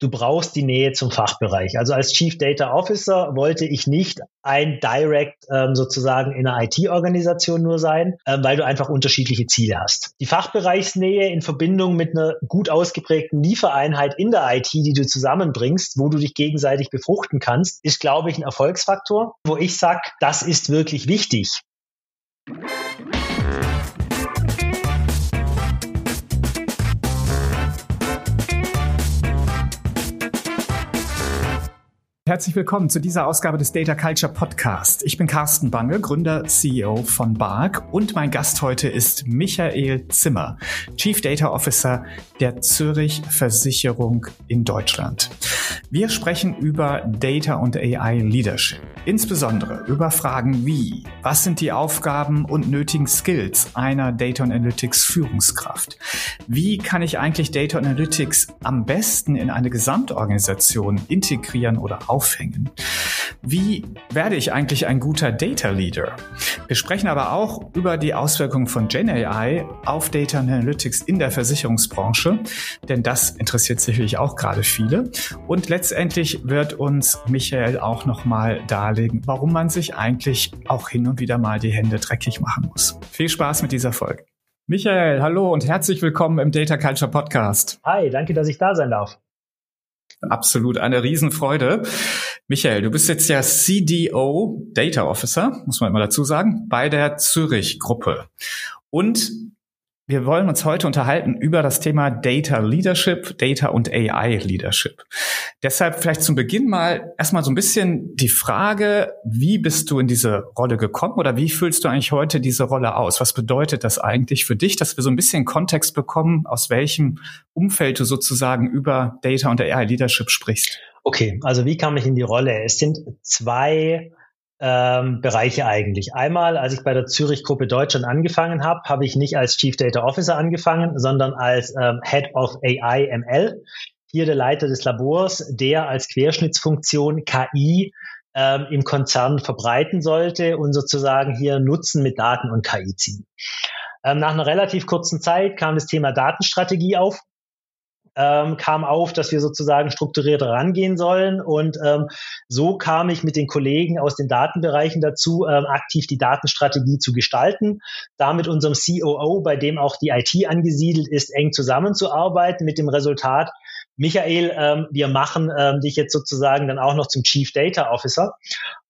du brauchst die Nähe zum Fachbereich. Also als Chief Data Officer wollte ich nicht ein Direct ähm, sozusagen in einer IT-Organisation nur sein, ähm, weil du einfach unterschiedliche Ziele hast. Die Fachbereichsnähe in Verbindung mit einer gut ausgeprägten Liefereinheit in der IT, die du zusammenbringst, wo du dich gegenseitig befruchten kannst, ist, glaube ich, ein Erfolgsfaktor, wo ich sage, das ist wirklich wichtig. Herzlich willkommen zu dieser Ausgabe des Data Culture Podcast. Ich bin Carsten Bange, Gründer, CEO von BARC und mein Gast heute ist Michael Zimmer, Chief Data Officer der Zürich Versicherung in Deutschland. Wir sprechen über Data und AI Leadership, insbesondere über Fragen wie, was sind die Aufgaben und nötigen Skills einer Data Analytics Führungskraft? Wie kann ich eigentlich Data Analytics am besten in eine Gesamtorganisation integrieren oder aufbauen? Aufhängen. Wie werde ich eigentlich ein guter Data Leader? Wir sprechen aber auch über die Auswirkungen von GenAI auf Data Analytics in der Versicherungsbranche, denn das interessiert sicherlich auch gerade viele. Und letztendlich wird uns Michael auch nochmal darlegen, warum man sich eigentlich auch hin und wieder mal die Hände dreckig machen muss. Viel Spaß mit dieser Folge. Michael, hallo und herzlich willkommen im Data Culture Podcast. Hi, danke, dass ich da sein darf. Absolut eine Riesenfreude. Michael, du bist jetzt ja CDO Data Officer, muss man immer dazu sagen, bei der Zürich Gruppe. Und wir wollen uns heute unterhalten über das Thema Data Leadership, Data und AI Leadership. Deshalb vielleicht zum Beginn mal erstmal so ein bisschen die Frage, wie bist du in diese Rolle gekommen oder wie fühlst du eigentlich heute diese Rolle aus? Was bedeutet das eigentlich für dich, dass wir so ein bisschen Kontext bekommen, aus welchem Umfeld du sozusagen über Data und AI Leadership sprichst? Okay, also wie kam ich in die Rolle? Es sind zwei ähm, Bereiche eigentlich. Einmal, als ich bei der Zürich Gruppe Deutschland angefangen habe, habe ich nicht als Chief Data Officer angefangen, sondern als ähm, Head of AI ML. Hier der Leiter des Labors, der als Querschnittsfunktion KI ähm, im Konzern verbreiten sollte und sozusagen hier Nutzen mit Daten und KI ziehen. Ähm, nach einer relativ kurzen Zeit kam das Thema Datenstrategie auf ähm, kam auf, dass wir sozusagen strukturiert rangehen sollen. Und ähm, so kam ich mit den Kollegen aus den Datenbereichen dazu, ähm, aktiv die Datenstrategie zu gestalten, da mit unserem COO, bei dem auch die IT angesiedelt ist, eng zusammenzuarbeiten, mit dem Resultat, Michael, ähm, wir machen ähm, dich jetzt sozusagen dann auch noch zum Chief Data Officer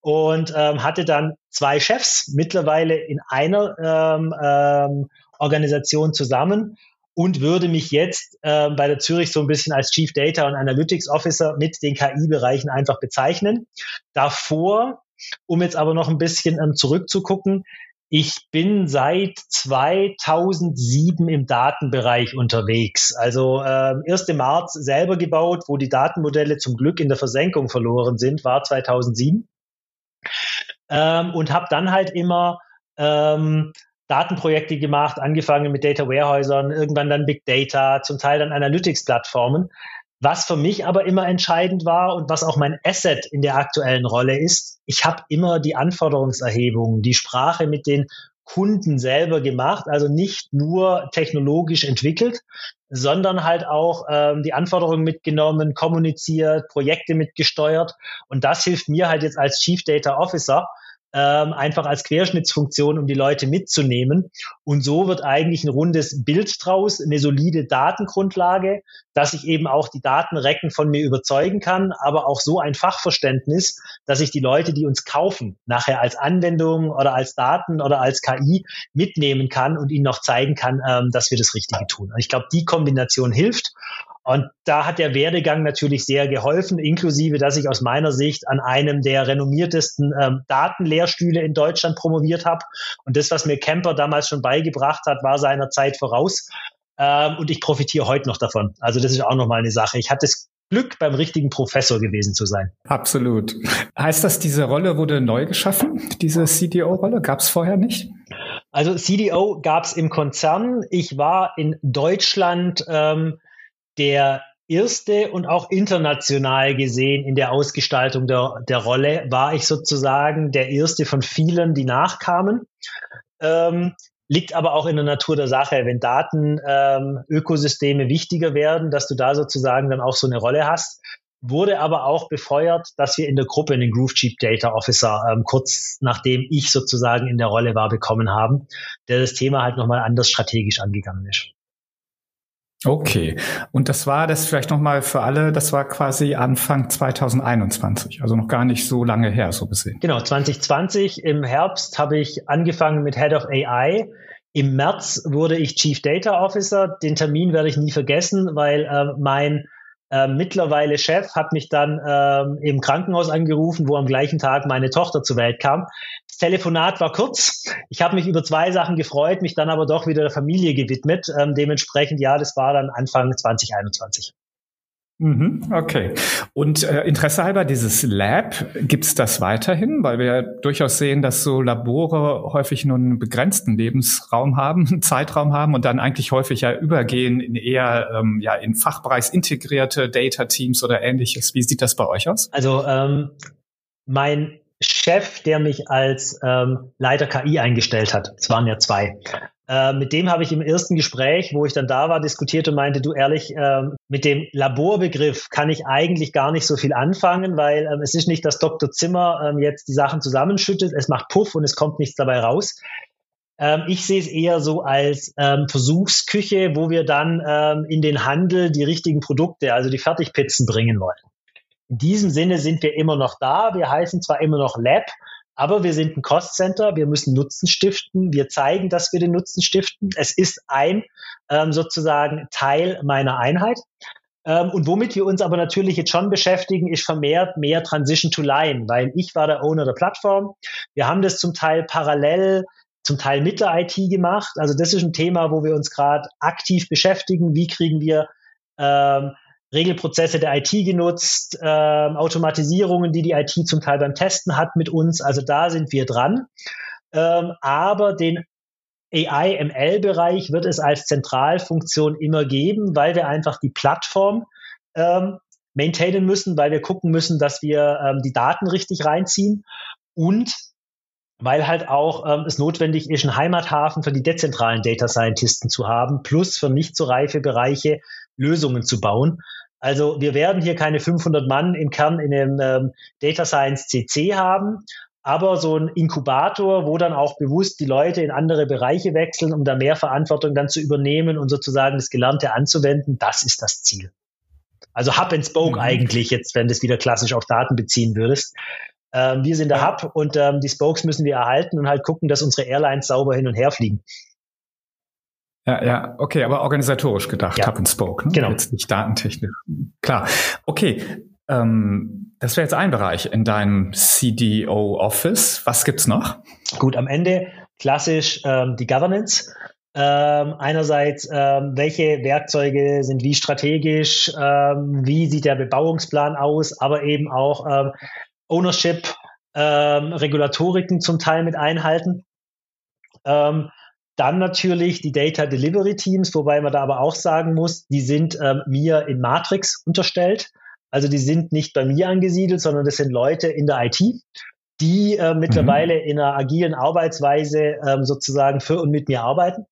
und ähm, hatte dann zwei Chefs mittlerweile in einer ähm, ähm, Organisation zusammen und würde mich jetzt äh, bei der Zürich so ein bisschen als Chief Data und Analytics Officer mit den KI-Bereichen einfach bezeichnen. Davor, um jetzt aber noch ein bisschen ähm, zurückzugucken, ich bin seit 2007 im Datenbereich unterwegs. Also äh, 1. März selber gebaut, wo die Datenmodelle zum Glück in der Versenkung verloren sind, war 2007. Ähm, und habe dann halt immer ähm, Datenprojekte gemacht, angefangen mit Data Warehäusern, irgendwann dann Big Data, zum Teil dann Analytics-Plattformen. Was für mich aber immer entscheidend war und was auch mein Asset in der aktuellen Rolle ist, ich habe immer die Anforderungserhebung, die Sprache mit den Kunden selber gemacht, also nicht nur technologisch entwickelt, sondern halt auch ähm, die Anforderungen mitgenommen, kommuniziert, Projekte mitgesteuert. Und das hilft mir halt jetzt als Chief Data Officer, ähm, einfach als Querschnittsfunktion, um die Leute mitzunehmen. Und so wird eigentlich ein rundes Bild draus, eine solide Datengrundlage, dass ich eben auch die Datenrecken von mir überzeugen kann, aber auch so ein Fachverständnis, dass ich die Leute, die uns kaufen, nachher als Anwendung oder als Daten oder als KI mitnehmen kann und ihnen noch zeigen kann, ähm, dass wir das Richtige tun. Und ich glaube, die Kombination hilft. Und da hat der Werdegang natürlich sehr geholfen, inklusive, dass ich aus meiner Sicht an einem der renommiertesten ähm, Datenlehrstühle in Deutschland promoviert habe. Und das, was mir Kemper damals schon beigebracht hat, war seiner Zeit voraus. Ähm, und ich profitiere heute noch davon. Also das ist auch nochmal eine Sache. Ich hatte das Glück, beim richtigen Professor gewesen zu sein. Absolut. Heißt das, diese Rolle wurde neu geschaffen, diese CDO-Rolle? Gab es vorher nicht? Also CDO gab es im Konzern. Ich war in Deutschland ähm, der erste und auch international gesehen in der Ausgestaltung der, der Rolle war ich sozusagen der erste von vielen, die nachkamen. Ähm, liegt aber auch in der Natur der Sache, wenn Datenökosysteme ähm, wichtiger werden, dass du da sozusagen dann auch so eine Rolle hast. wurde aber auch befeuert, dass wir in der Gruppe einen Groove Chief Data Officer ähm, kurz nachdem ich sozusagen in der Rolle war bekommen haben, der das Thema halt nochmal anders strategisch angegangen ist. Okay. Und das war das vielleicht nochmal für alle, das war quasi Anfang 2021, also noch gar nicht so lange her, so gesehen. Genau, 2020 im Herbst habe ich angefangen mit Head of AI. Im März wurde ich Chief Data Officer. Den Termin werde ich nie vergessen, weil äh, mein äh, mittlerweile Chef hat mich dann ähm, im Krankenhaus angerufen, wo am gleichen Tag meine Tochter zur Welt kam. Das Telefonat war kurz. Ich habe mich über zwei Sachen gefreut, mich dann aber doch wieder der Familie gewidmet. Ähm, dementsprechend, ja, das war dann Anfang 2021. Mhm, okay. Und äh, Interesse halber, dieses Lab, gibt's das weiterhin? Weil wir ja durchaus sehen, dass so Labore häufig nur einen begrenzten Lebensraum haben, Zeitraum haben und dann eigentlich häufig ja übergehen in eher ähm, ja, in fachbereichsintegrierte Data-Teams oder ähnliches. Wie sieht das bei euch aus? Also ähm, mein Chef, der mich als ähm, Leiter KI eingestellt hat, es waren ja zwei, äh, mit dem habe ich im ersten Gespräch, wo ich dann da war, diskutiert und meinte, du ehrlich, äh, mit dem Laborbegriff kann ich eigentlich gar nicht so viel anfangen, weil ähm, es ist nicht, dass Dr. Zimmer ähm, jetzt die Sachen zusammenschüttet, es macht Puff und es kommt nichts dabei raus. Ähm, ich sehe es eher so als ähm, Versuchsküche, wo wir dann ähm, in den Handel die richtigen Produkte, also die Fertigpizzen bringen wollen. In diesem Sinne sind wir immer noch da. Wir heißen zwar immer noch Lab, aber wir sind ein Cost Center, wir müssen Nutzen stiften, wir zeigen, dass wir den Nutzen stiften. Es ist ein ähm, sozusagen Teil meiner Einheit. Ähm, und womit wir uns aber natürlich jetzt schon beschäftigen, ist vermehrt mehr Transition to Line, weil ich war der Owner der Plattform. Wir haben das zum Teil parallel zum Teil mit der IT gemacht. Also das ist ein Thema, wo wir uns gerade aktiv beschäftigen. Wie kriegen wir ähm, Regelprozesse der IT genutzt, äh, Automatisierungen, die die IT zum Teil beim Testen hat mit uns. Also da sind wir dran. Ähm, aber den AI-ML-Bereich wird es als Zentralfunktion immer geben, weil wir einfach die Plattform ähm, maintainen müssen, weil wir gucken müssen, dass wir ähm, die Daten richtig reinziehen und weil halt auch ähm, es notwendig ist, einen Heimathafen für die dezentralen Data Scientisten zu haben, plus für nicht so reife Bereiche Lösungen zu bauen. Also wir werden hier keine 500 Mann im Kern in dem ähm, Data Science CC haben, aber so ein Inkubator, wo dann auch bewusst die Leute in andere Bereiche wechseln, um da mehr Verantwortung dann zu übernehmen und sozusagen das Gelernte anzuwenden, das ist das Ziel. Also Hub and Spoke mhm. eigentlich jetzt, wenn du es wieder klassisch auf Daten beziehen würdest. Ähm, wir sind der Hub und ähm, die Spokes müssen wir erhalten und halt gucken, dass unsere Airlines sauber hin und her fliegen. Ja, ja, okay, aber organisatorisch gedacht, ja. Hub and Spoke, ne? genau. jetzt nicht datentechnisch. Klar. Okay, ähm, das wäre jetzt ein Bereich in deinem CDO-Office. Was gibt's noch? Gut, am Ende klassisch ähm, die Governance. Ähm, einerseits, ähm, welche Werkzeuge sind wie strategisch, ähm, wie sieht der Bebauungsplan aus, aber eben auch ähm, Ownership, ähm, Regulatoriken zum Teil mit einhalten. Ähm, dann natürlich die Data Delivery Teams, wobei man da aber auch sagen muss, die sind ähm, mir in Matrix unterstellt. Also die sind nicht bei mir angesiedelt, sondern das sind Leute in der IT, die äh, mittlerweile mhm. in einer agilen Arbeitsweise ähm, sozusagen für und mit mir arbeiten.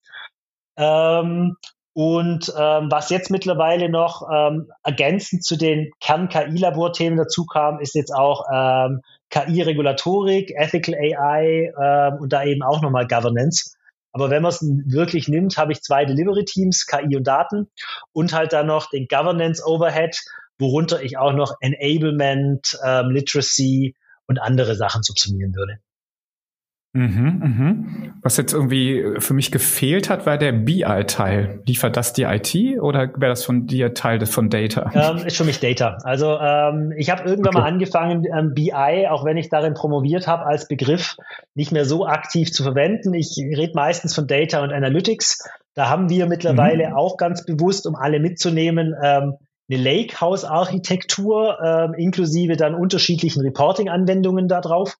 Ähm, und ähm, was jetzt mittlerweile noch ähm, ergänzend zu den Kern-KI-Laborthemen dazu kam, ist jetzt auch ähm, KI-Regulatorik, Ethical AI ähm, und da eben auch nochmal Governance. Aber wenn man es wirklich nimmt, habe ich zwei Delivery-Teams, KI und Daten und halt dann noch den Governance-Overhead, worunter ich auch noch Enablement, ähm, Literacy und andere Sachen subsumieren würde. Mhm, mhm. Was jetzt irgendwie für mich gefehlt hat, war der BI-Teil. Liefert das die IT oder wäre das von dir Teil von Data? Ähm, ist für mich Data. Also ähm, ich habe irgendwann okay. mal angefangen, ähm, BI, auch wenn ich darin promoviert habe, als Begriff nicht mehr so aktiv zu verwenden. Ich rede meistens von Data und Analytics. Da haben wir mittlerweile mhm. auch ganz bewusst, um alle mitzunehmen, ähm, eine Lakehouse-Architektur ähm, inklusive dann unterschiedlichen Reporting-Anwendungen darauf.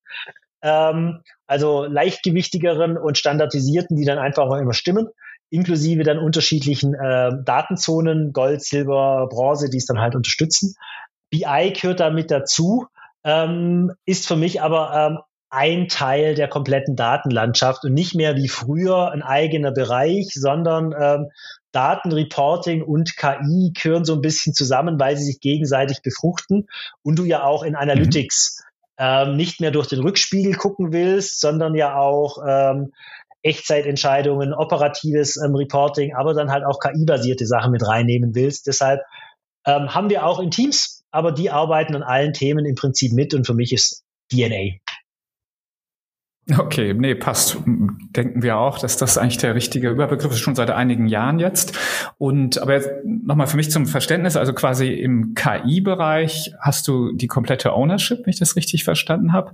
Ähm, also leichtgewichtigeren und standardisierten, die dann einfach auch immer stimmen, inklusive dann unterschiedlichen äh, Datenzonen, Gold, Silber, Bronze, die es dann halt unterstützen. BI gehört damit dazu, ähm, ist für mich aber ähm, ein Teil der kompletten Datenlandschaft und nicht mehr wie früher ein eigener Bereich, sondern ähm, Datenreporting und KI gehören so ein bisschen zusammen, weil sie sich gegenseitig befruchten und du ja auch in Analytics mhm. Ähm, nicht mehr durch den Rückspiegel gucken willst, sondern ja auch ähm, Echtzeitentscheidungen, operatives ähm, Reporting, aber dann halt auch KI-basierte Sachen mit reinnehmen willst. Deshalb ähm, haben wir auch in Teams, aber die arbeiten an allen Themen im Prinzip mit und für mich ist DNA. Okay, nee, passt. Denken wir auch, dass das eigentlich der richtige Überbegriff ist, schon seit einigen Jahren jetzt. Und aber jetzt nochmal für mich zum Verständnis, also quasi im KI-Bereich hast du die komplette Ownership, wenn ich das richtig verstanden habe.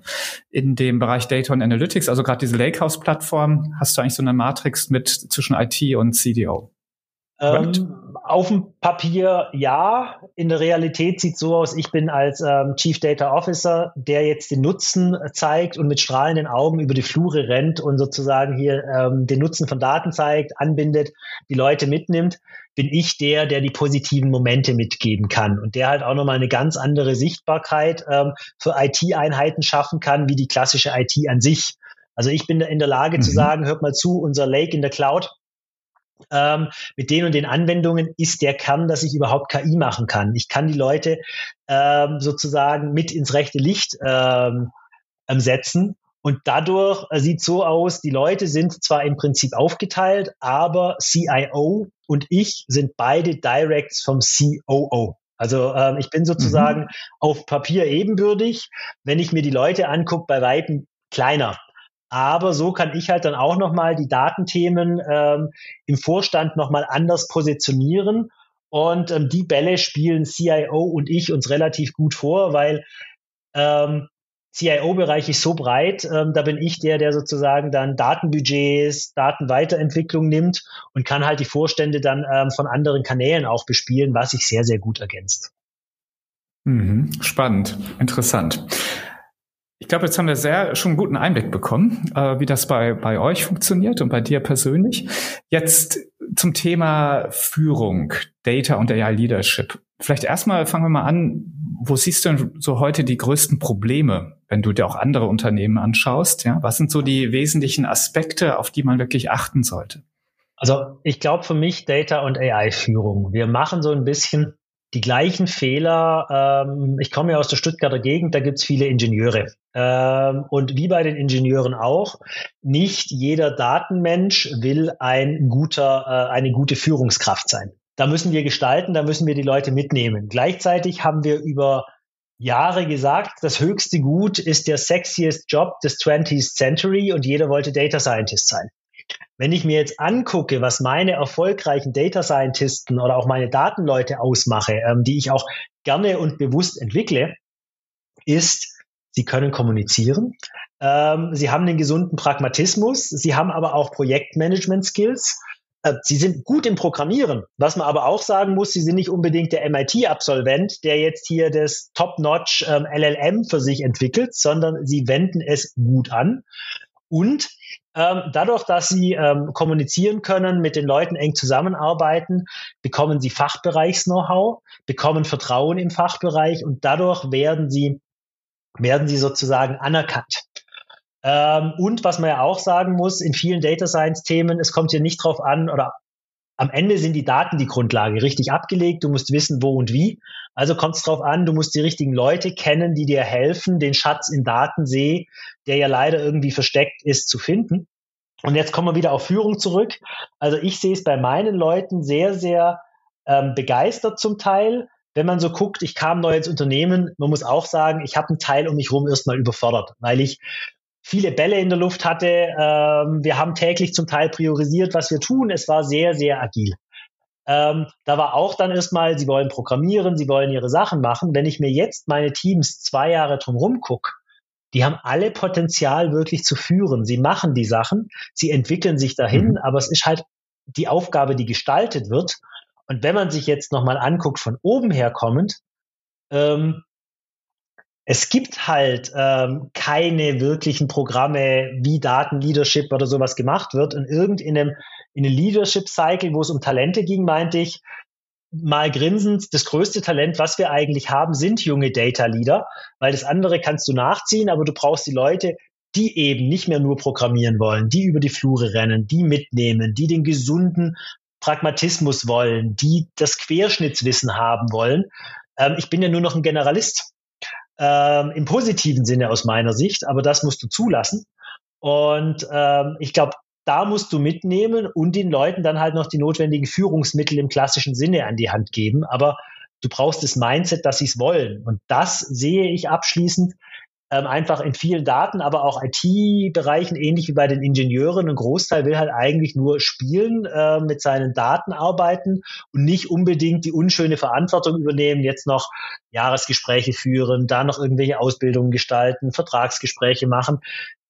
In dem Bereich Data und Analytics, also gerade diese Lakehouse-Plattform, hast du eigentlich so eine Matrix mit zwischen IT und CDO. Ähm, auf dem Papier ja, in der Realität sieht es so aus, ich bin als ähm, Chief Data Officer, der jetzt den Nutzen zeigt und mit strahlenden Augen über die Flure rennt und sozusagen hier ähm, den Nutzen von Daten zeigt, anbindet, die Leute mitnimmt, bin ich der, der die positiven Momente mitgeben kann und der halt auch nochmal eine ganz andere Sichtbarkeit ähm, für IT-Einheiten schaffen kann, wie die klassische IT an sich. Also ich bin in der Lage mhm. zu sagen, hört mal zu, unser Lake in der Cloud, ähm, mit den und den Anwendungen ist der Kern, dass ich überhaupt KI machen kann. Ich kann die Leute ähm, sozusagen mit ins rechte Licht ähm, ähm setzen. Und dadurch äh, sieht so aus, die Leute sind zwar im Prinzip aufgeteilt, aber CIO und ich sind beide Directs vom COO. Also ähm, ich bin sozusagen mhm. auf Papier ebenbürtig. Wenn ich mir die Leute angucke, bei Weitem kleiner. Aber so kann ich halt dann auch nochmal die Datenthemen ähm, im Vorstand nochmal anders positionieren. Und ähm, die Bälle spielen CIO und ich uns relativ gut vor, weil ähm, CIO-Bereich ist so breit, ähm, da bin ich der, der sozusagen dann Datenbudgets, Datenweiterentwicklung nimmt und kann halt die Vorstände dann ähm, von anderen Kanälen auch bespielen, was sich sehr, sehr gut ergänzt. Mhm, spannend, interessant. Ich glaube, jetzt haben wir sehr schon einen guten Einblick bekommen, äh, wie das bei, bei euch funktioniert und bei dir persönlich. Jetzt zum Thema Führung, Data und AI Leadership. Vielleicht erstmal fangen wir mal an. Wo siehst du denn so heute die größten Probleme, wenn du dir auch andere Unternehmen anschaust? Ja, was sind so die wesentlichen Aspekte, auf die man wirklich achten sollte? Also ich glaube für mich Data und AI-Führung. Wir machen so ein bisschen die gleichen Fehler. Ähm, ich komme ja aus der Stuttgarter Gegend, da gibt es viele Ingenieure. Ähm, und wie bei den Ingenieuren auch, nicht jeder Datenmensch will ein guter, äh, eine gute Führungskraft sein. Da müssen wir gestalten, da müssen wir die Leute mitnehmen. Gleichzeitig haben wir über Jahre gesagt, das höchste Gut ist der sexiest Job des 20th Century und jeder wollte Data Scientist sein. Wenn ich mir jetzt angucke, was meine erfolgreichen Data Scientisten oder auch meine Datenleute ausmache, ähm, die ich auch gerne und bewusst entwickle, ist, sie können kommunizieren, ähm, sie haben einen gesunden Pragmatismus, sie haben aber auch Projektmanagement-Skills, äh, sie sind gut im Programmieren. Was man aber auch sagen muss, sie sind nicht unbedingt der MIT-Absolvent, der jetzt hier das Top-Notch ähm, LLM für sich entwickelt, sondern sie wenden es gut an. Und ähm, dadurch, dass sie ähm, kommunizieren können, mit den Leuten eng zusammenarbeiten, bekommen sie Fachbereichs-Know-how, bekommen Vertrauen im Fachbereich und dadurch werden sie, werden sie sozusagen anerkannt. Ähm, und was man ja auch sagen muss, in vielen Data Science Themen, es kommt hier nicht drauf an oder am Ende sind die Daten die Grundlage, richtig abgelegt. Du musst wissen, wo und wie. Also kommt es darauf an, du musst die richtigen Leute kennen, die dir helfen, den Schatz im Datensee, der ja leider irgendwie versteckt ist, zu finden. Und jetzt kommen wir wieder auf Führung zurück. Also ich sehe es bei meinen Leuten sehr, sehr ähm, begeistert zum Teil. Wenn man so guckt, ich kam neu ins Unternehmen, man muss auch sagen, ich habe einen Teil um mich herum erstmal überfordert, weil ich viele Bälle in der Luft hatte. Ähm, wir haben täglich zum Teil priorisiert, was wir tun. Es war sehr, sehr agil. Ähm, da war auch dann erstmal, sie wollen programmieren, sie wollen ihre Sachen machen. Wenn ich mir jetzt meine Teams zwei Jahre drumherum gucke, die haben alle Potenzial wirklich zu führen. Sie machen die Sachen, sie entwickeln sich dahin, mhm. aber es ist halt die Aufgabe, die gestaltet wird. Und wenn man sich jetzt nochmal anguckt, von oben her kommend, ähm, es gibt halt ähm, keine wirklichen Programme, wie Datenleadership oder sowas gemacht wird. Und irgend in einem, in einem Leadership-Cycle, wo es um Talente ging, meinte ich, mal grinsend, das größte Talent, was wir eigentlich haben, sind junge Data Leader, weil das andere kannst du nachziehen, aber du brauchst die Leute, die eben nicht mehr nur programmieren wollen, die über die Flure rennen, die mitnehmen, die den gesunden Pragmatismus wollen, die das Querschnittswissen haben wollen. Ähm, ich bin ja nur noch ein Generalist. Ähm, Im positiven Sinne aus meiner Sicht, aber das musst du zulassen. Und ähm, ich glaube, da musst du mitnehmen und den Leuten dann halt noch die notwendigen Führungsmittel im klassischen Sinne an die Hand geben. Aber du brauchst das Mindset, dass sie es wollen. Und das sehe ich abschließend ähm, einfach in vielen Daten, aber auch IT-Bereichen, ähnlich wie bei den Ingenieuren. Ein Großteil will halt eigentlich nur spielen, äh, mit seinen Daten arbeiten und nicht unbedingt die unschöne Verantwortung übernehmen, jetzt noch Jahresgespräche führen, da noch irgendwelche Ausbildungen gestalten, Vertragsgespräche machen.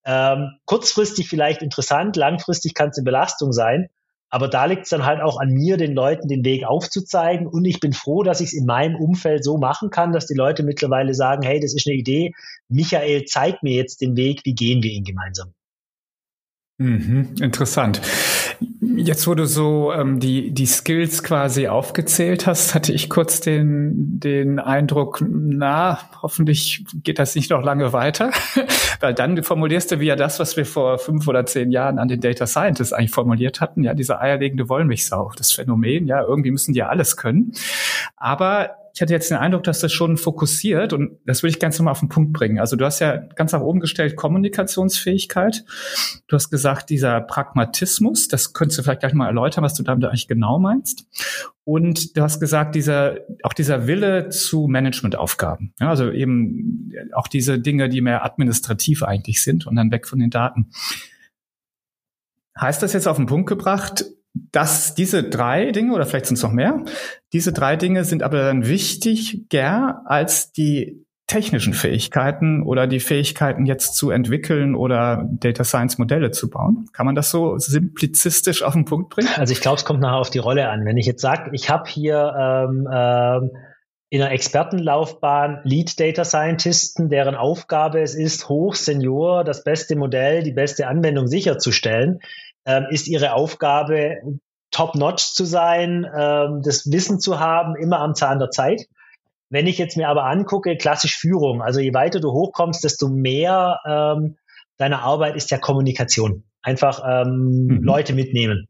Ähm, kurzfristig vielleicht interessant, langfristig kann es eine Belastung sein. Aber da liegt es dann halt auch an mir, den Leuten den Weg aufzuzeigen. Und ich bin froh, dass ich es in meinem Umfeld so machen kann, dass die Leute mittlerweile sagen, hey, das ist eine Idee. Michael, zeig mir jetzt den Weg, wie gehen wir ihn gemeinsam? Mhm, interessant. Jetzt, wo du so ähm, die, die Skills quasi aufgezählt hast, hatte ich kurz den, den Eindruck, na, hoffentlich geht das nicht noch lange weiter, weil dann formulierst du wieder das, was wir vor fünf oder zehn Jahren an den Data Scientists eigentlich formuliert hatten, ja, diese eierlegende Wollmilchsau, das Phänomen, ja, irgendwie müssen die ja alles können. Aber ich hatte jetzt den Eindruck, dass das schon fokussiert und das würde ich ganz nochmal auf den Punkt bringen. Also du hast ja ganz nach oben gestellt Kommunikationsfähigkeit. Du hast gesagt, dieser Pragmatismus, das könntest du vielleicht gleich mal erläutern, was du damit eigentlich genau meinst. Und du hast gesagt, dieser, auch dieser Wille zu Managementaufgaben. Ja, also eben auch diese Dinge, die mehr administrativ eigentlich sind und dann weg von den Daten. Heißt das jetzt auf den Punkt gebracht, dass diese drei Dinge, oder vielleicht sind es noch mehr, diese drei Dinge sind aber dann wichtiger als die technischen Fähigkeiten oder die Fähigkeiten jetzt zu entwickeln oder Data Science Modelle zu bauen. Kann man das so simplizistisch auf den Punkt bringen? Also ich glaube, es kommt nachher auf die Rolle an. Wenn ich jetzt sage, ich habe hier ähm, ähm, in einer Expertenlaufbahn Lead Data Scientisten, deren Aufgabe es ist, hoch Senior das beste Modell, die beste Anwendung sicherzustellen, ähm, ist ihre Aufgabe, top-notch zu sein, ähm, das Wissen zu haben, immer am Zahn der Zeit. Wenn ich jetzt mir aber angucke, klassisch Führung, also je weiter du hochkommst, desto mehr ähm, deiner Arbeit ist ja Kommunikation. Einfach ähm, mhm. Leute mitnehmen.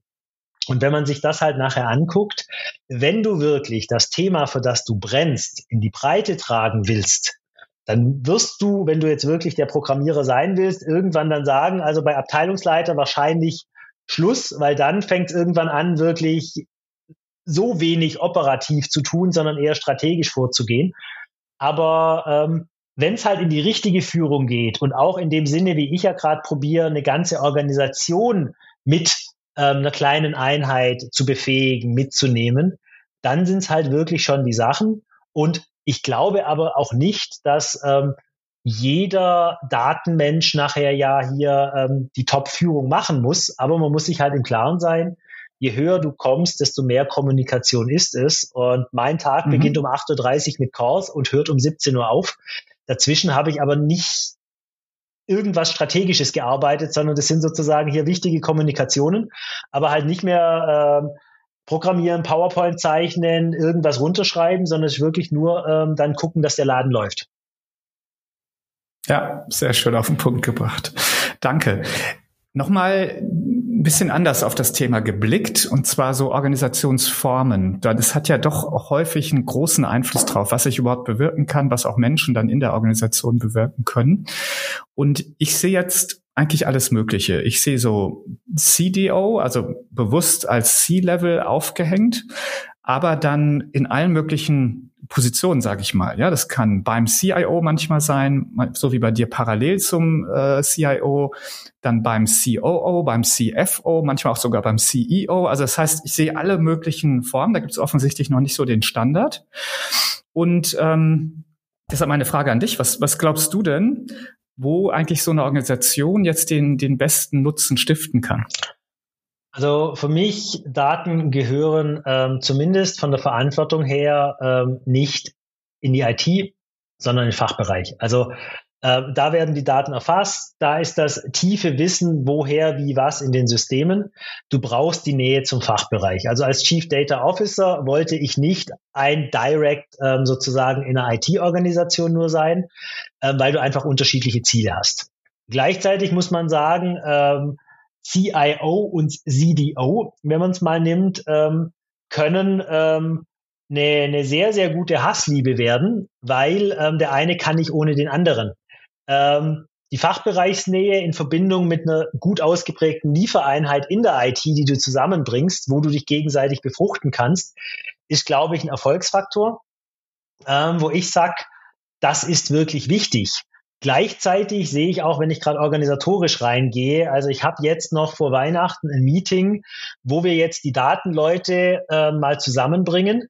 Und wenn man sich das halt nachher anguckt, wenn du wirklich das Thema, für das du brennst, in die Breite tragen willst, dann wirst du, wenn du jetzt wirklich der Programmierer sein willst, irgendwann dann sagen, also bei Abteilungsleiter wahrscheinlich Schluss, weil dann fängt es irgendwann an, wirklich so wenig operativ zu tun, sondern eher strategisch vorzugehen. Aber ähm, wenn es halt in die richtige Führung geht und auch in dem Sinne, wie ich ja gerade probiere, eine ganze Organisation mit ähm, einer kleinen Einheit zu befähigen, mitzunehmen, dann sind es halt wirklich schon die Sachen. Und ich glaube aber auch nicht, dass ähm, jeder Datenmensch nachher ja hier ähm, die Top-Führung machen muss. Aber man muss sich halt im Klaren sein, je höher du kommst, desto mehr Kommunikation ist es. Und mein Tag mhm. beginnt um 8.30 Uhr mit Calls und hört um 17 Uhr auf. Dazwischen habe ich aber nicht irgendwas Strategisches gearbeitet, sondern das sind sozusagen hier wichtige Kommunikationen, aber halt nicht mehr ähm, programmieren, PowerPoint zeichnen, irgendwas runterschreiben, sondern es ist wirklich nur ähm, dann gucken, dass der Laden läuft. Ja, sehr schön auf den Punkt gebracht. Danke. Nochmal ein bisschen anders auf das Thema geblickt, und zwar so Organisationsformen. Das hat ja doch häufig einen großen Einfluss drauf, was ich überhaupt bewirken kann, was auch Menschen dann in der Organisation bewirken können. Und ich sehe jetzt eigentlich alles Mögliche. Ich sehe so CDO, also bewusst als C-Level aufgehängt, aber dann in allen möglichen Positionen, sage ich mal. Ja, das kann beim CIO manchmal sein, so wie bei dir parallel zum äh, CIO, dann beim COO, beim CFO, manchmal auch sogar beim CEO. Also das heißt, ich sehe alle möglichen Formen. Da gibt es offensichtlich noch nicht so den Standard. Und ähm, deshalb meine Frage an dich: Was, was glaubst du denn, wo eigentlich so eine Organisation jetzt den den besten Nutzen stiften kann? Also für mich, Daten gehören ähm, zumindest von der Verantwortung her ähm, nicht in die IT, sondern in den Fachbereich. Also äh, da werden die Daten erfasst, da ist das tiefe Wissen, woher, wie, was in den Systemen. Du brauchst die Nähe zum Fachbereich. Also als Chief Data Officer wollte ich nicht ein Direct ähm, sozusagen in einer IT-Organisation nur sein, äh, weil du einfach unterschiedliche Ziele hast. Gleichzeitig muss man sagen, ähm, CIO und CDO, wenn man es mal nimmt, ähm, können ähm, eine, eine sehr, sehr gute Hassliebe werden, weil ähm, der eine kann nicht ohne den anderen. Ähm, die Fachbereichsnähe in Verbindung mit einer gut ausgeprägten Liefereinheit in der IT, die du zusammenbringst, wo du dich gegenseitig befruchten kannst, ist, glaube ich, ein Erfolgsfaktor, ähm, wo ich sage, das ist wirklich wichtig. Gleichzeitig sehe ich auch, wenn ich gerade organisatorisch reingehe, also ich habe jetzt noch vor Weihnachten ein Meeting, wo wir jetzt die Datenleute äh, mal zusammenbringen.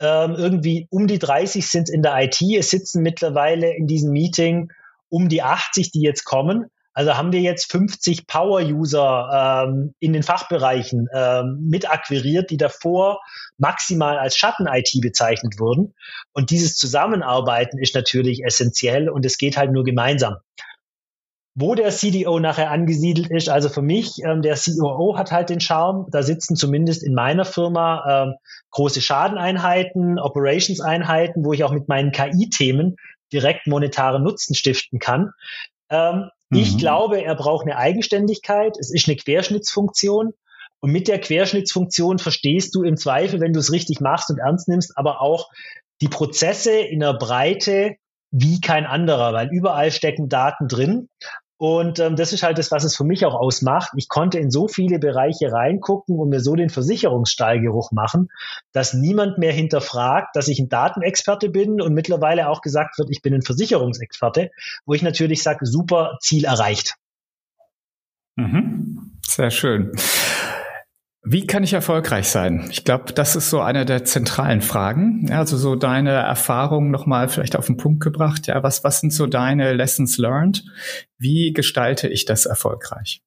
Ähm, irgendwie um die 30 sind in der IT. Es sitzen mittlerweile in diesem Meeting um die 80, die jetzt kommen. Also haben wir jetzt 50 Power-User ähm, in den Fachbereichen ähm, mit akquiriert, die davor maximal als Schatten-IT bezeichnet wurden. Und dieses Zusammenarbeiten ist natürlich essentiell und es geht halt nur gemeinsam. Wo der CDO nachher angesiedelt ist, also für mich, ähm, der COO hat halt den Charme, da sitzen zumindest in meiner Firma ähm, große Schadeneinheiten, Operations-Einheiten, wo ich auch mit meinen KI-Themen direkt monetaren Nutzen stiften kann. Ähm, mhm. Ich glaube, er braucht eine Eigenständigkeit. Es ist eine Querschnittsfunktion. Und mit der Querschnittsfunktion verstehst du im Zweifel, wenn du es richtig machst und ernst nimmst, aber auch die Prozesse in der Breite wie kein anderer, weil überall stecken Daten drin. Und ähm, das ist halt das, was es für mich auch ausmacht. Ich konnte in so viele Bereiche reingucken und mir so den Versicherungsstallgeruch machen, dass niemand mehr hinterfragt, dass ich ein Datenexperte bin und mittlerweile auch gesagt wird, ich bin ein Versicherungsexperte, wo ich natürlich sage, super Ziel erreicht. Mhm. Sehr schön. Wie kann ich erfolgreich sein? Ich glaube, das ist so eine der zentralen Fragen. also so deine Erfahrungen nochmal vielleicht auf den Punkt gebracht. Ja, was, was sind so deine Lessons learned? Wie gestalte ich das erfolgreich?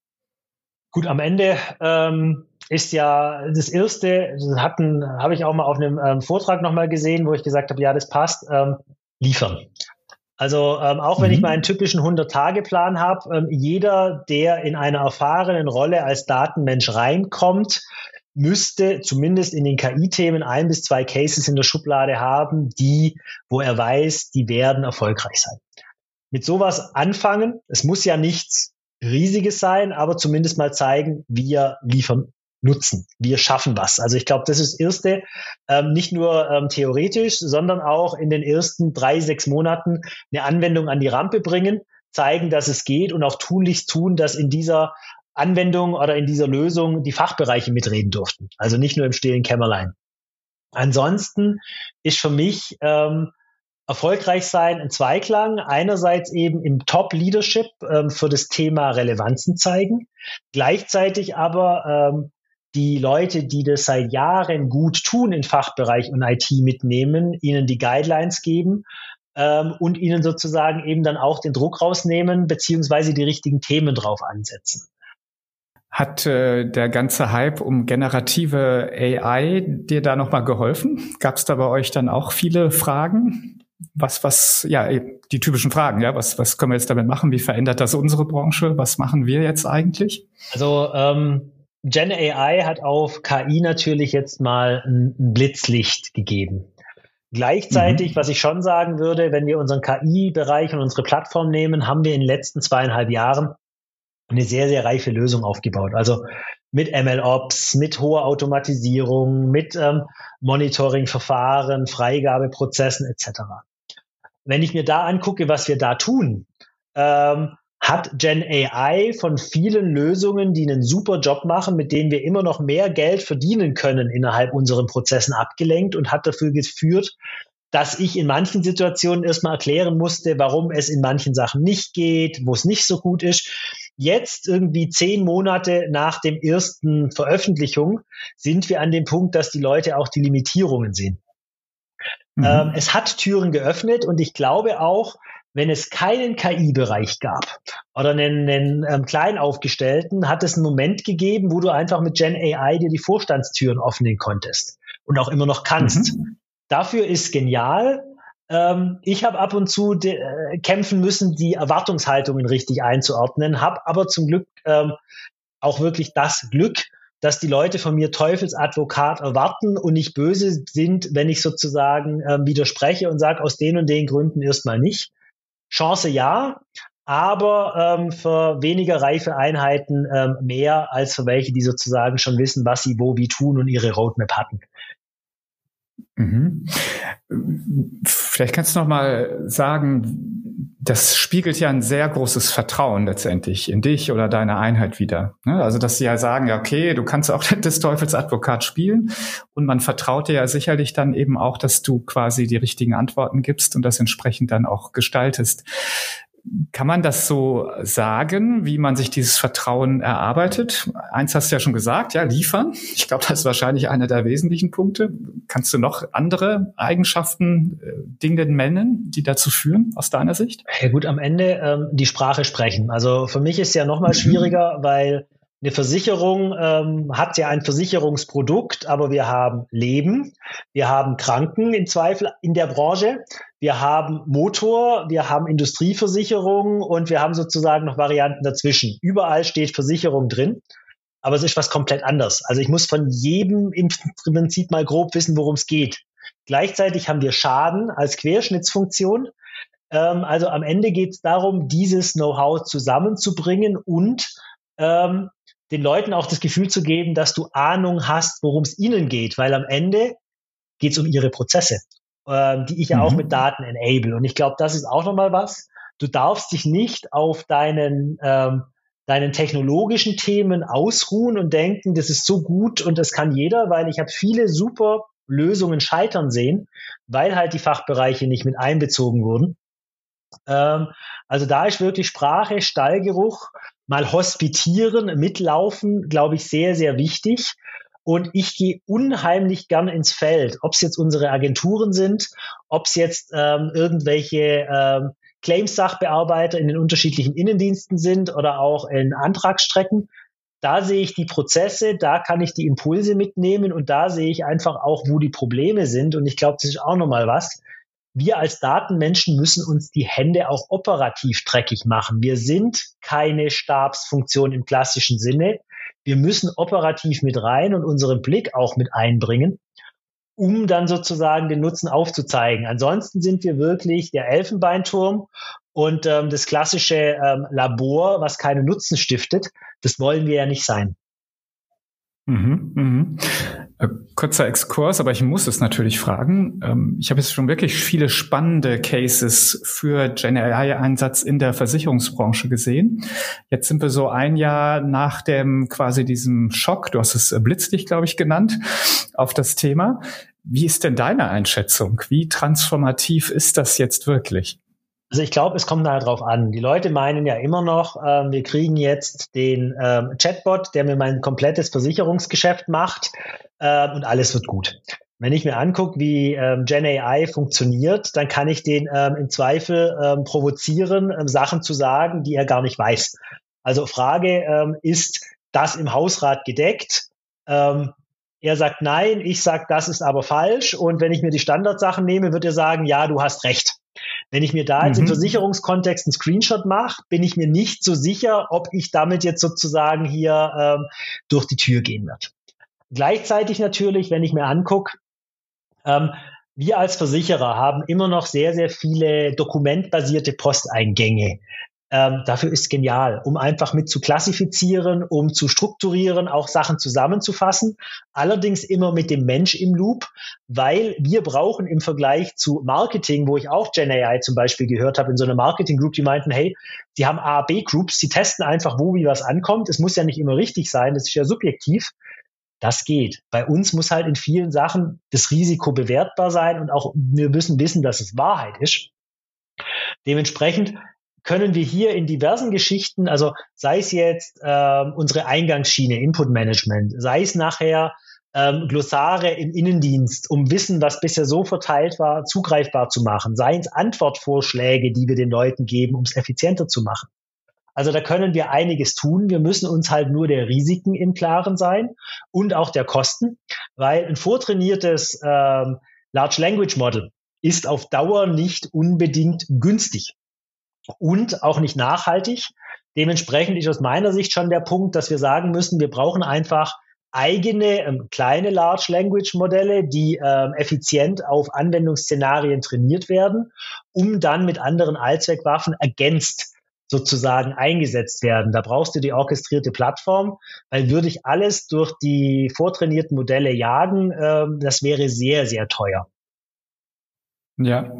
Gut, am Ende ähm, ist ja das erste, hatten, habe ich auch mal auf einem ähm, Vortrag nochmal gesehen, wo ich gesagt habe, ja, das passt, ähm, liefern. Also ähm, auch wenn mhm. ich meinen typischen 100-Tage-Plan habe, ähm, jeder, der in einer erfahrenen Rolle als Datenmensch reinkommt, müsste zumindest in den KI-Themen ein bis zwei Cases in der Schublade haben, die, wo er weiß, die werden erfolgreich sein. Mit sowas anfangen. Es muss ja nichts Riesiges sein, aber zumindest mal zeigen, wir liefern nutzen. Wir schaffen was. Also ich glaube, das ist das Erste, ähm, nicht nur ähm, theoretisch, sondern auch in den ersten drei, sechs Monaten eine Anwendung an die Rampe bringen, zeigen, dass es geht und auch tunlichst tun, dass in dieser Anwendung oder in dieser Lösung die Fachbereiche mitreden durften. Also nicht nur im stillen Kämmerlein. Ansonsten ist für mich ähm, erfolgreich sein ein Zweiklang. Einerseits eben im Top-Leadership ähm, für das Thema Relevanzen zeigen, gleichzeitig aber ähm, die Leute, die das seit Jahren gut tun in Fachbereich und IT mitnehmen, ihnen die Guidelines geben ähm, und ihnen sozusagen eben dann auch den Druck rausnehmen, beziehungsweise die richtigen Themen drauf ansetzen. Hat äh, der ganze Hype um generative AI dir da nochmal geholfen? Gab es da bei euch dann auch viele Fragen? Was, was, ja, die typischen Fragen, ja, was, was können wir jetzt damit machen? Wie verändert das unsere Branche? Was machen wir jetzt eigentlich? Also ähm, Gen AI hat auf KI natürlich jetzt mal ein Blitzlicht gegeben. Gleichzeitig, mhm. was ich schon sagen würde, wenn wir unseren KI-Bereich und unsere Plattform nehmen, haben wir in den letzten zweieinhalb Jahren eine sehr, sehr reife Lösung aufgebaut. Also mit MLOps, mit hoher Automatisierung, mit ähm, Monitoring-Verfahren, Freigabeprozessen etc. Wenn ich mir da angucke, was wir da tun, ähm, hat Gen AI von vielen Lösungen, die einen super Job machen, mit denen wir immer noch mehr Geld verdienen können innerhalb unseren Prozessen abgelenkt und hat dafür geführt, dass ich in manchen Situationen erstmal erklären musste, warum es in manchen Sachen nicht geht, wo es nicht so gut ist. Jetzt irgendwie zehn Monate nach dem ersten Veröffentlichung sind wir an dem Punkt, dass die Leute auch die Limitierungen sehen. Mhm. Ähm, es hat Türen geöffnet und ich glaube auch, wenn es keinen KI-Bereich gab oder einen, einen ähm, klein aufgestellten, hat es einen Moment gegeben, wo du einfach mit Gen AI dir die Vorstandstüren öffnen konntest und auch immer noch kannst. Mhm. Dafür ist genial. Ähm, ich habe ab und zu äh, kämpfen müssen, die Erwartungshaltungen richtig einzuordnen, habe aber zum Glück ähm, auch wirklich das Glück, dass die Leute von mir Teufelsadvokat erwarten und nicht böse sind, wenn ich sozusagen ähm, widerspreche und sage, aus den und den Gründen erstmal nicht. Chance ja, aber ähm, für weniger reife Einheiten ähm, mehr als für welche, die sozusagen schon wissen, was sie wo wie tun und ihre Roadmap hatten. Mhm. Vielleicht kannst du noch mal sagen, das spiegelt ja ein sehr großes Vertrauen letztendlich in dich oder deine Einheit wieder. Ne? Also, dass sie ja sagen, ja, okay, du kannst auch des Teufels Advokat spielen und man vertraut dir ja sicherlich dann eben auch, dass du quasi die richtigen Antworten gibst und das entsprechend dann auch gestaltest. Kann man das so sagen, wie man sich dieses Vertrauen erarbeitet? Eins hast du ja schon gesagt, ja, liefern. Ich glaube, das ist wahrscheinlich einer der wesentlichen Punkte. Kannst du noch andere Eigenschaften, äh, Dinge nennen, die dazu führen, aus deiner Sicht? Ja gut, am Ende ähm, die Sprache sprechen. Also für mich ist ja noch mal schwieriger, weil eine Versicherung ähm, hat ja ein Versicherungsprodukt, aber wir haben Leben, wir haben Kranken im Zweifel in der Branche, wir haben Motor, wir haben Industrieversicherung und wir haben sozusagen noch Varianten dazwischen. Überall steht Versicherung drin, aber es ist was komplett anderes. Also ich muss von jedem im Prinzip mal grob wissen, worum es geht. Gleichzeitig haben wir Schaden als Querschnittsfunktion. Ähm, also am Ende geht es darum, dieses Know-how zusammenzubringen und ähm, den Leuten auch das Gefühl zu geben, dass du Ahnung hast, worum es ihnen geht, weil am Ende geht es um ihre Prozesse, ähm, die ich ja mhm. auch mit Daten enable. Und ich glaube, das ist auch nochmal was. Du darfst dich nicht auf deinen, ähm, deinen technologischen Themen ausruhen und denken, das ist so gut und das kann jeder, weil ich habe viele super Lösungen scheitern sehen, weil halt die Fachbereiche nicht mit einbezogen wurden. Ähm, also da ist wirklich Sprache, Stallgeruch, mal hospitieren, mitlaufen, glaube ich, sehr, sehr wichtig. Und ich gehe unheimlich gern ins Feld, ob es jetzt unsere Agenturen sind, ob es jetzt ähm, irgendwelche ähm, Claims-Sachbearbeiter in den unterschiedlichen Innendiensten sind oder auch in Antragsstrecken. Da sehe ich die Prozesse, da kann ich die Impulse mitnehmen und da sehe ich einfach auch, wo die Probleme sind. Und ich glaube, das ist auch nochmal was wir als Datenmenschen müssen uns die Hände auch operativ dreckig machen. Wir sind keine Stabsfunktion im klassischen Sinne. Wir müssen operativ mit rein und unseren Blick auch mit einbringen, um dann sozusagen den Nutzen aufzuzeigen. Ansonsten sind wir wirklich der Elfenbeinturm und ähm, das klassische ähm, Labor, was keine Nutzen stiftet. Das wollen wir ja nicht sein. Mhm, mhm. Äh, kurzer Exkurs, aber ich muss es natürlich fragen. Ähm, ich habe jetzt schon wirklich viele spannende Cases für Gen AI-Einsatz in der Versicherungsbranche gesehen. Jetzt sind wir so ein Jahr nach dem quasi diesem Schock, du hast es Blitzlicht, glaube ich, genannt, auf das Thema. Wie ist denn deine Einschätzung? Wie transformativ ist das jetzt wirklich? Also ich glaube, es kommt da drauf an. Die Leute meinen ja immer noch, ähm, wir kriegen jetzt den ähm, Chatbot, der mir mein komplettes Versicherungsgeschäft macht ähm, und alles wird gut. Wenn ich mir angucke, wie ähm, Gen AI funktioniert, dann kann ich den ähm, im Zweifel ähm, provozieren, ähm, Sachen zu sagen, die er gar nicht weiß. Also Frage, ähm, ist das im Hausrat gedeckt? Ähm, er sagt nein, ich sage, das ist aber falsch. Und wenn ich mir die Standardsachen nehme, wird er sagen, ja, du hast recht. Wenn ich mir da jetzt mhm. im Versicherungskontext einen Screenshot mache, bin ich mir nicht so sicher, ob ich damit jetzt sozusagen hier ähm, durch die Tür gehen wird. Gleichzeitig natürlich, wenn ich mir angucke, ähm, wir als Versicherer haben immer noch sehr, sehr viele dokumentbasierte Posteingänge. Ähm, dafür ist genial, um einfach mit zu klassifizieren, um zu strukturieren, auch Sachen zusammenzufassen. Allerdings immer mit dem Mensch im Loop, weil wir brauchen im Vergleich zu Marketing, wo ich auch Gen AI zum Beispiel gehört habe, in so einer Marketing Group, die meinten, hey, sie haben A, B Groups, sie testen einfach, wo wie was ankommt. Es muss ja nicht immer richtig sein, das ist ja subjektiv. Das geht. Bei uns muss halt in vielen Sachen das Risiko bewertbar sein und auch wir müssen wissen, dass es Wahrheit ist. Dementsprechend können wir hier in diversen Geschichten, also sei es jetzt äh, unsere Eingangsschiene, Input Management, sei es nachher ähm, Glossare im Innendienst, um Wissen, was bisher so verteilt war, zugreifbar zu machen, sei es Antwortvorschläge, die wir den Leuten geben, um es effizienter zu machen. Also da können wir einiges tun. Wir müssen uns halt nur der Risiken im Klaren sein und auch der Kosten, weil ein vortrainiertes ähm, Large Language Model ist auf Dauer nicht unbedingt günstig und auch nicht nachhaltig. Dementsprechend ist aus meiner Sicht schon der Punkt, dass wir sagen müssen, wir brauchen einfach eigene ähm, kleine Large Language Modelle, die ähm, effizient auf Anwendungsszenarien trainiert werden, um dann mit anderen Allzweckwaffen ergänzt sozusagen eingesetzt werden. Da brauchst du die orchestrierte Plattform, weil würde ich alles durch die vortrainierten Modelle jagen, äh, das wäre sehr, sehr teuer. Ja,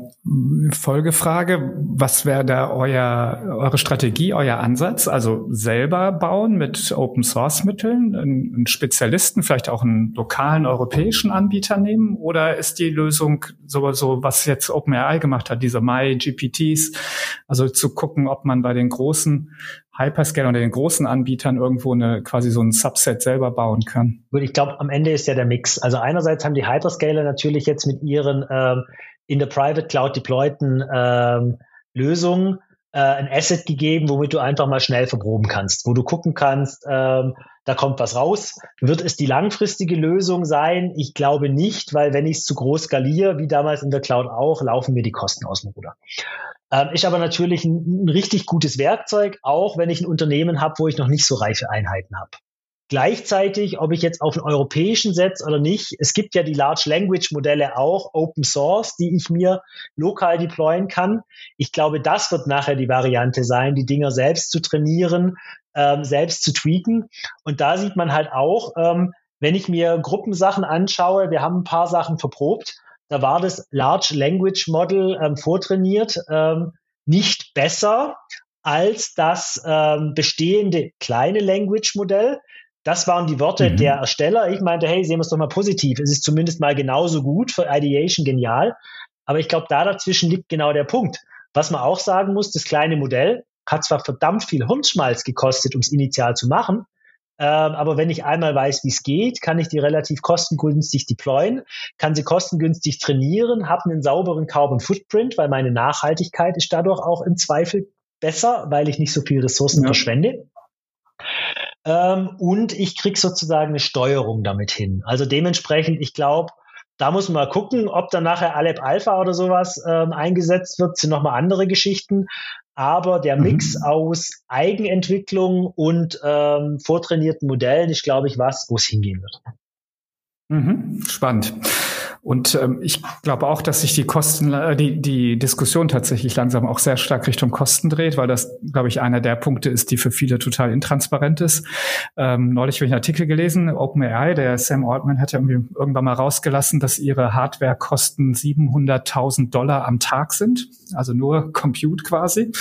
Folgefrage, was wäre da euer, eure Strategie, euer Ansatz? Also selber bauen mit Open Source Mitteln, einen Spezialisten, vielleicht auch einen lokalen europäischen Anbieter nehmen? Oder ist die Lösung sowieso, was jetzt OpenAI gemacht hat, diese My-GPTs, also zu gucken, ob man bei den großen Hyperscale oder den großen Anbietern irgendwo eine quasi so ein Subset selber bauen kann? Gut, ich glaube, am Ende ist ja der Mix. Also einerseits haben die Hyperscaler natürlich jetzt mit ihren ähm, in der Private Cloud deployten ähm, Lösung äh, ein Asset gegeben, womit du einfach mal schnell verproben kannst, wo du gucken kannst, ähm, da kommt was raus. Wird es die langfristige Lösung sein? Ich glaube nicht, weil wenn ich es zu groß skaliere, wie damals in der Cloud auch, laufen mir die Kosten aus dem Ruder. Ähm, ist aber natürlich ein, ein richtig gutes Werkzeug, auch wenn ich ein Unternehmen habe, wo ich noch nicht so reife Einheiten habe. Gleichzeitig, ob ich jetzt auf einen europäischen setze oder nicht, es gibt ja die Large Language Modelle auch, Open Source, die ich mir lokal deployen kann. Ich glaube, das wird nachher die Variante sein, die Dinger selbst zu trainieren, ähm, selbst zu tweaken. Und da sieht man halt auch, ähm, wenn ich mir Gruppensachen anschaue, wir haben ein paar Sachen verprobt, da war das Large Language Model ähm, vortrainiert, ähm, nicht besser als das ähm, bestehende kleine Language Modell. Das waren die Worte mhm. der Ersteller. Ich meinte, hey, sehen wir es doch mal positiv. Es ist zumindest mal genauso gut für Ideation genial. Aber ich glaube, da dazwischen liegt genau der Punkt. Was man auch sagen muss, das kleine Modell hat zwar verdammt viel Hirnschmalz gekostet, um es initial zu machen, ähm, aber wenn ich einmal weiß, wie es geht, kann ich die relativ kostengünstig deployen, kann sie kostengünstig trainieren, habe einen sauberen Carbon Footprint, weil meine Nachhaltigkeit ist dadurch auch im Zweifel besser, weil ich nicht so viel Ressourcen ja. verschwende. Ähm, und ich krieg sozusagen eine Steuerung damit hin. Also dementsprechend, ich glaube, da muss man mal gucken, ob dann nachher Alep Alpha oder sowas ähm, eingesetzt wird, sind nochmal andere Geschichten. Aber der mhm. Mix mhm. aus Eigenentwicklung und ähm, vortrainierten Modellen ist, glaube ich, was, wo es hingehen wird. Mhm. Spannend. Und ähm, ich glaube auch, dass sich die Kosten, äh, die, die Diskussion tatsächlich langsam auch sehr stark Richtung Kosten dreht, weil das, glaube ich, einer der Punkte ist, die für viele total intransparent ist. Ähm, neulich habe ich einen Artikel gelesen, OpenAI, der Sam Altman hat ja irgendwann mal rausgelassen, dass ihre Hardwarekosten 700.000 Dollar am Tag sind, also nur Compute quasi.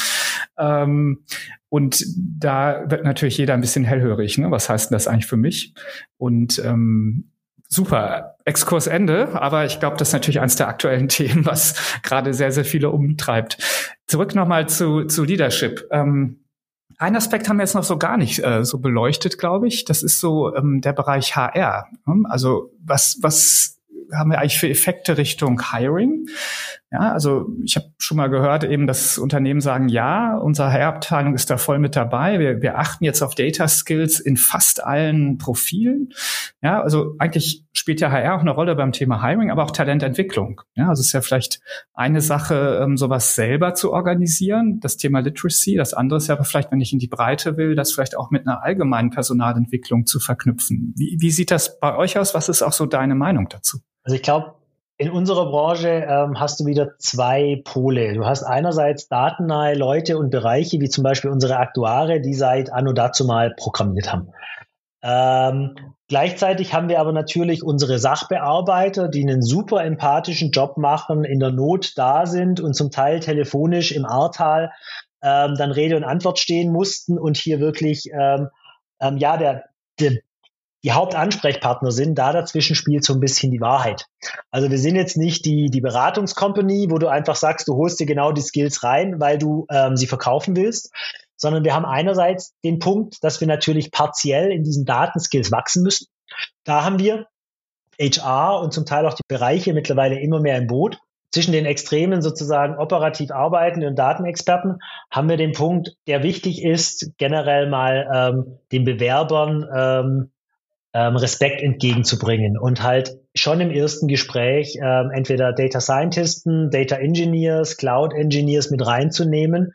Ähm, und da wird natürlich jeder ein bisschen hellhörig. Ne? Was heißt denn das eigentlich für mich? Und ähm, Super, Exkurs Ende, aber ich glaube, das ist natürlich eines der aktuellen Themen, was gerade sehr, sehr viele umtreibt. Zurück nochmal zu, zu Leadership. Ähm, ein Aspekt haben wir jetzt noch so gar nicht äh, so beleuchtet, glaube ich. Das ist so ähm, der Bereich HR. Also was, was haben wir eigentlich für Effekte Richtung Hiring? Ja, also ich habe schon mal gehört, eben, dass Unternehmen sagen, ja, unsere HR-Abteilung ist da voll mit dabei. Wir, wir achten jetzt auf Data Skills in fast allen Profilen. Ja, also eigentlich spielt ja HR auch eine Rolle beim Thema Hiring, aber auch Talententwicklung. Ja, also es ist ja vielleicht eine Sache, ähm, sowas selber zu organisieren, das Thema Literacy. Das andere ist ja aber vielleicht, wenn ich in die Breite will, das vielleicht auch mit einer allgemeinen Personalentwicklung zu verknüpfen. Wie, wie sieht das bei euch aus? Was ist auch so deine Meinung dazu? Also ich glaube, in unserer Branche ähm, hast du wieder zwei Pole. Du hast einerseits datennahe Leute und Bereiche, wie zum Beispiel unsere Aktuare, die seit anno dazu mal programmiert haben. Ähm, gleichzeitig haben wir aber natürlich unsere Sachbearbeiter, die einen super empathischen Job machen, in der Not da sind und zum Teil telefonisch im Ahrtal ähm, dann Rede und Antwort stehen mussten und hier wirklich ähm, ähm, ja der, der die Hauptansprechpartner sind, da dazwischen spielt so ein bisschen die Wahrheit. Also wir sind jetzt nicht die, die Beratungscompany, wo du einfach sagst, du holst dir genau die Skills rein, weil du ähm, sie verkaufen willst, sondern wir haben einerseits den Punkt, dass wir natürlich partiell in diesen Datenskills wachsen müssen. Da haben wir HR und zum Teil auch die Bereiche mittlerweile immer mehr im Boot. Zwischen den Extremen sozusagen operativ arbeitenden und Datenexperten haben wir den Punkt, der wichtig ist, generell mal ähm, den Bewerbern ähm, ähm, Respekt entgegenzubringen und halt schon im ersten Gespräch ähm, entweder Data Scientisten, Data Engineers, Cloud Engineers mit reinzunehmen,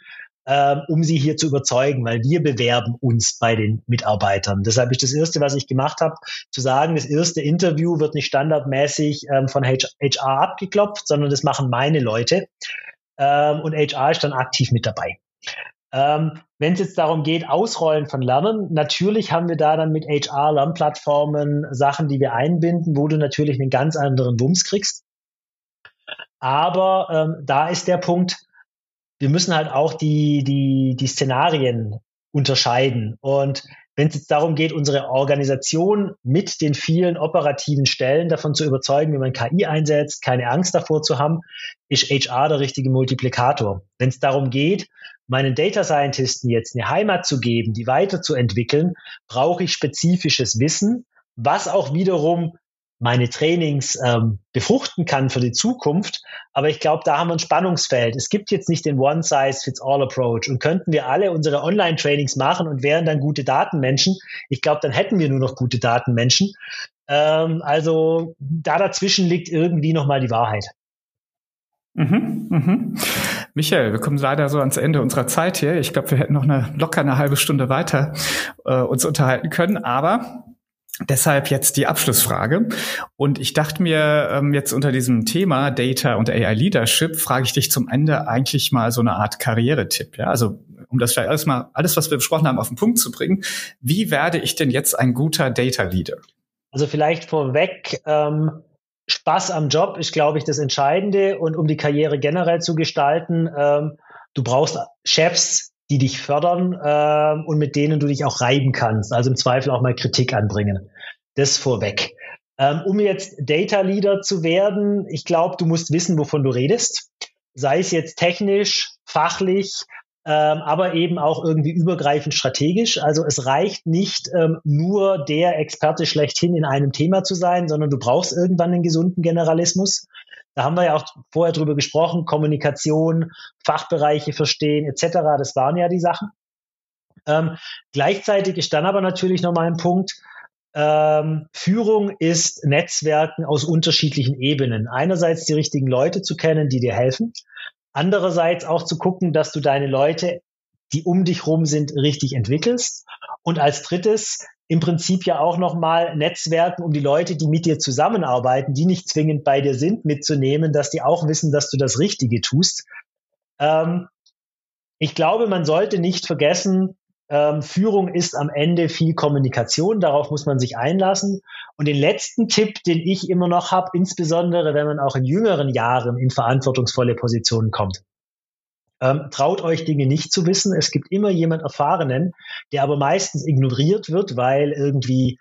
ähm, um sie hier zu überzeugen, weil wir bewerben uns bei den Mitarbeitern. Deshalb ist das Erste, was ich gemacht habe, zu sagen, das erste Interview wird nicht standardmäßig ähm, von HR abgeklopft, sondern das machen meine Leute ähm, und HR ist dann aktiv mit dabei. Ähm, Wenn es jetzt darum geht, Ausrollen von Lernen, natürlich haben wir da dann mit HR-Lernplattformen Sachen, die wir einbinden, wo du natürlich einen ganz anderen Wumms kriegst. Aber ähm, da ist der Punkt, wir müssen halt auch die, die, die Szenarien unterscheiden. Und wenn es jetzt darum geht, unsere Organisation mit den vielen operativen Stellen davon zu überzeugen, wie man KI einsetzt, keine Angst davor zu haben, ist HR der richtige Multiplikator. Wenn es darum geht, meinen Data Scientisten jetzt eine Heimat zu geben, die weiterzuentwickeln, brauche ich spezifisches Wissen, was auch wiederum meine Trainings ähm, befruchten kann für die Zukunft. Aber ich glaube, da haben wir ein Spannungsfeld. Es gibt jetzt nicht den One-Size-Fits-All-Approach. Und könnten wir alle unsere Online-Trainings machen und wären dann gute Datenmenschen, ich glaube, dann hätten wir nur noch gute Datenmenschen. Ähm, also da dazwischen liegt irgendwie nochmal die Wahrheit. Mhm, mhm. Michael, wir kommen leider so ans Ende unserer Zeit hier. Ich glaube, wir hätten noch eine locker eine halbe Stunde weiter äh, uns unterhalten können, aber Deshalb jetzt die Abschlussfrage. Und ich dachte mir, ähm, jetzt unter diesem Thema Data und AI Leadership frage ich dich zum Ende eigentlich mal so eine Art Karrieretipp. Ja? Also um das vielleicht alles mal, alles, was wir besprochen haben, auf den Punkt zu bringen. Wie werde ich denn jetzt ein guter Data Leader? Also vielleicht vorweg, ähm, Spaß am Job ist, glaube ich, das Entscheidende. Und um die Karriere generell zu gestalten, ähm, du brauchst Chefs, die dich fördern äh, und mit denen du dich auch reiben kannst. Also im Zweifel auch mal Kritik anbringen. Das vorweg. Ähm, um jetzt Data Leader zu werden, ich glaube, du musst wissen, wovon du redest. Sei es jetzt technisch, fachlich, ähm, aber eben auch irgendwie übergreifend strategisch. Also es reicht nicht ähm, nur der Experte schlechthin in einem Thema zu sein, sondern du brauchst irgendwann einen gesunden Generalismus. Da haben wir ja auch vorher drüber gesprochen, Kommunikation, Fachbereiche verstehen etc. Das waren ja die Sachen. Ähm, gleichzeitig ist dann aber natürlich nochmal ein Punkt, ähm, Führung ist Netzwerken aus unterschiedlichen Ebenen. Einerseits die richtigen Leute zu kennen, die dir helfen. Andererseits auch zu gucken, dass du deine Leute, die um dich rum sind, richtig entwickelst. Und als drittes im Prinzip ja auch nochmal Netzwerken, um die Leute, die mit dir zusammenarbeiten, die nicht zwingend bei dir sind, mitzunehmen, dass die auch wissen, dass du das Richtige tust. Ähm, ich glaube, man sollte nicht vergessen, ähm, Führung ist am Ende viel Kommunikation, darauf muss man sich einlassen. Und den letzten Tipp, den ich immer noch habe, insbesondere wenn man auch in jüngeren Jahren in verantwortungsvolle Positionen kommt. Ähm, traut euch Dinge nicht zu wissen. Es gibt immer jemand Erfahrenen, der aber meistens ignoriert wird, weil irgendwie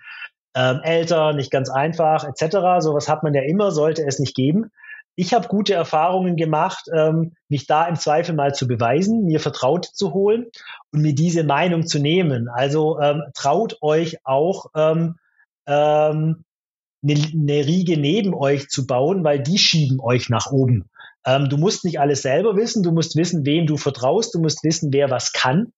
ähm, älter, nicht ganz einfach, etc. Sowas hat man ja immer, sollte es nicht geben. Ich habe gute Erfahrungen gemacht, ähm, mich da im Zweifel mal zu beweisen, mir Vertraute zu holen und mir diese Meinung zu nehmen. Also ähm, traut euch auch ähm, ähm, eine, eine Riege neben euch zu bauen, weil die schieben euch nach oben. Ähm, du musst nicht alles selber wissen, du musst wissen, wem du vertraust, du musst wissen, wer was kann.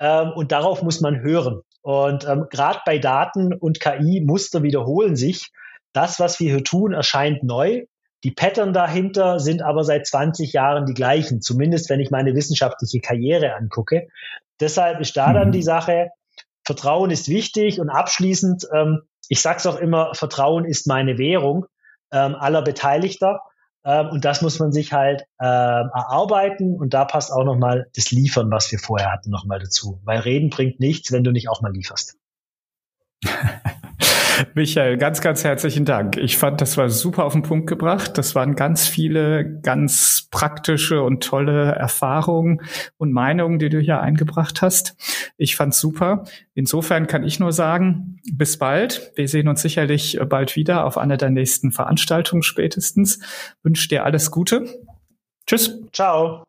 Ähm, und darauf muss man hören. Und ähm, gerade bei Daten und KI, Muster wiederholen sich. Das, was wir hier tun, erscheint neu. Die Pattern dahinter sind aber seit 20 Jahren die gleichen, zumindest wenn ich meine wissenschaftliche Karriere angucke. Deshalb ist da dann mhm. die Sache, Vertrauen ist wichtig und abschließend, ähm, ich sage es auch immer, Vertrauen ist meine Währung ähm, aller Beteiligter. Ähm, und das muss man sich halt ähm, erarbeiten und da passt auch nochmal das Liefern, was wir vorher hatten, nochmal dazu. Weil Reden bringt nichts, wenn du nicht auch mal lieferst. Michael, ganz, ganz herzlichen Dank. Ich fand, das war super auf den Punkt gebracht. Das waren ganz viele ganz praktische und tolle Erfahrungen und Meinungen, die du hier eingebracht hast. Ich fand's super. Insofern kann ich nur sagen, bis bald. Wir sehen uns sicherlich bald wieder auf einer der nächsten Veranstaltungen spätestens. Wünsche dir alles Gute. Tschüss. Ciao.